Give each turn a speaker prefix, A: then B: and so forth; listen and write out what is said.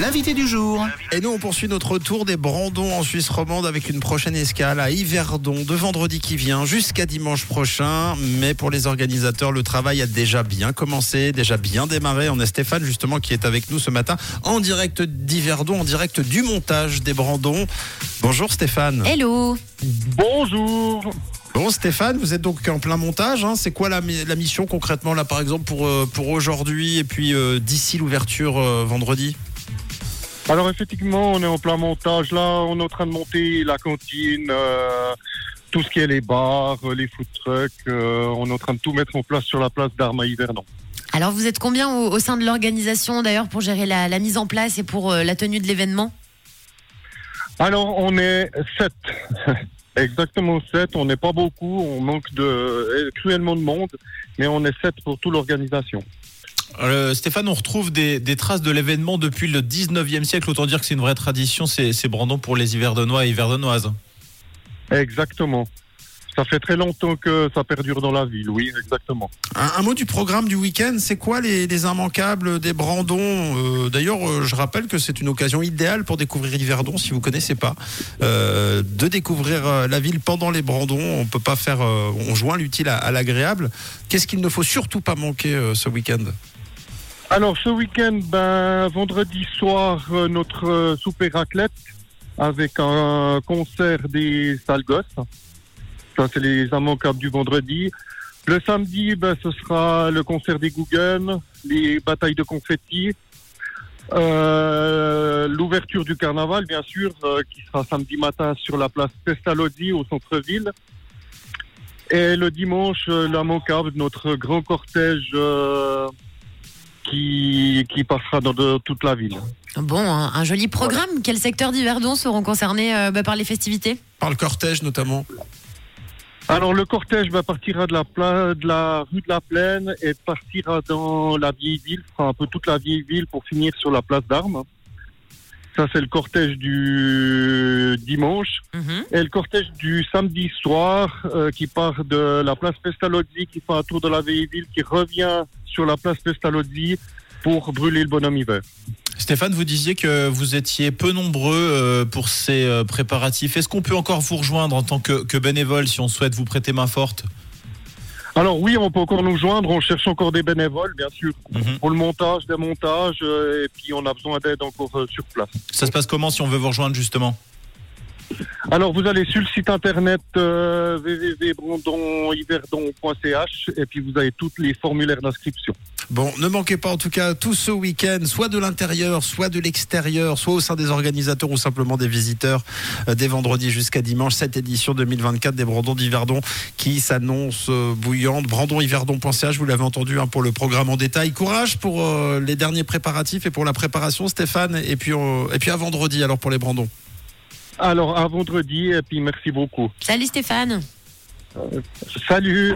A: L'invité du jour. Et nous, on poursuit notre tour des Brandons en Suisse romande avec une prochaine escale à Yverdon de vendredi qui vient jusqu'à dimanche prochain. Mais pour les organisateurs, le travail a déjà bien commencé, déjà bien démarré. On a Stéphane justement qui est avec nous ce matin en direct d'Yverdon, en direct du montage des Brandons. Bonjour Stéphane.
B: Hello.
C: Bonjour.
A: Bon Stéphane, vous êtes donc en plein montage. hein. C'est quoi la, mi- la mission concrètement là par exemple pour, euh, pour aujourd'hui et puis euh, d'ici l'ouverture euh, vendredi?
C: Alors effectivement, on est en plein montage là. On est en train de monter la cantine, euh, tout ce qui est les bars, les food trucks. euh, on est en train de tout mettre en place sur la place d'Armes à Yverdon.
B: Alors vous êtes combien au, au sein de l'organisation d'ailleurs pour gérer la, la mise en place et pour euh, la tenue de l'événement?
C: Alors on est sept. Exactement sept. On n'est pas beaucoup. On manque de cruellement de monde, mais on est sept pour toute l'organisation.
D: Euh, Stéphane, on retrouve des, des traces de l'événement depuis le 19e siècle. Autant dire que c'est une vraie tradition, c'est Brandon pour les Yverdonnois et Yverdonnoises.
C: Exactement. Ça fait très longtemps que ça perdure dans la ville. Oui, exactement.
A: Un, un mot du programme du week-end, c'est quoi les, les immanquables des Brandons Euh, D'ailleurs, euh, je rappelle que c'est une occasion idéale pour découvrir Yverdon, si vous connaissez pas, euh, de découvrir la ville pendant les Brandons. On peut pas faire, on joint l'utile à, à l'agréable. Qu'est-ce qu'il ne faut surtout pas manquer ce week-end?
C: Alors ce week-end, ben, vendredi soir, notre souper raclette avec un concert des sales gosses. Ça, c'est les immanquables du vendredi. Le samedi, ben, ce sera le concert des Guggen, les batailles de confettis, euh, l'ouverture du carnaval, bien sûr, euh, qui sera samedi matin sur la place Pestalozzi au centre-ville. Et le dimanche, euh, l'immanquable, notre grand cortège euh, qui, qui passera dans de- toute la ville.
B: Bon, un, un joli programme. Quel secteur d'Yverdon seront concernés euh, bah, par les festivités?
A: Par le cortège notamment.
C: Alors le cortège va partira de la, pla- de la rue de la Plaine et partira dans la vieille ville, un peu toute la vieille ville pour finir sur la place d'Armes. Ça c'est le cortège du dimanche.
B: Mhm.
C: Et le cortège du samedi soir euh, qui part de la place Pestalozzi, qui fait un tour de la vieille ville, qui revient sur la place Pestalozzi pour brûler le bonhomme hiver.
D: Stéphane, vous disiez que vous étiez peu nombreux euh, pour ces euh, préparatifs. Est-ce qu'on peut encore vous rejoindre en tant que, que bénévole si on souhaite vous prêter main forte?
C: Alors oui, on peut encore nous joindre, on cherche encore des bénévoles, bien sûr,
D: Mhm.
C: pour le montage, démontage, euh, et puis on a besoin d'aide encore sur place.
D: Ça se passe comment si on veut vous rejoindre justement?
C: Alors vous allez sur le site internet euh, www.brandonyverdon.ch et puis vous avez tous les formulaires d'inscription.
A: Bon, ne manquez pas en tout cas tout ce week-end, soit de l'intérieur, soit de l'extérieur, soit au sein des organisateurs ou simplement des visiteurs, euh, dès vendredi jusqu'à dimanche, cette édition 2024 des Brandons d'Yverdon qui s'annonce euh, bouillante. Brandonyverdon.ch, vous l'avez entendu hein, pour le programme en détail. Courage pour euh, les derniers préparatifs et pour la préparation, Stéphane, et puis, euh, et puis à vendredi alors pour les Brandons.
C: Alors à vendredi et puis merci beaucoup.
B: Salut Stéphane.
C: Salut